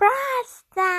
Basta!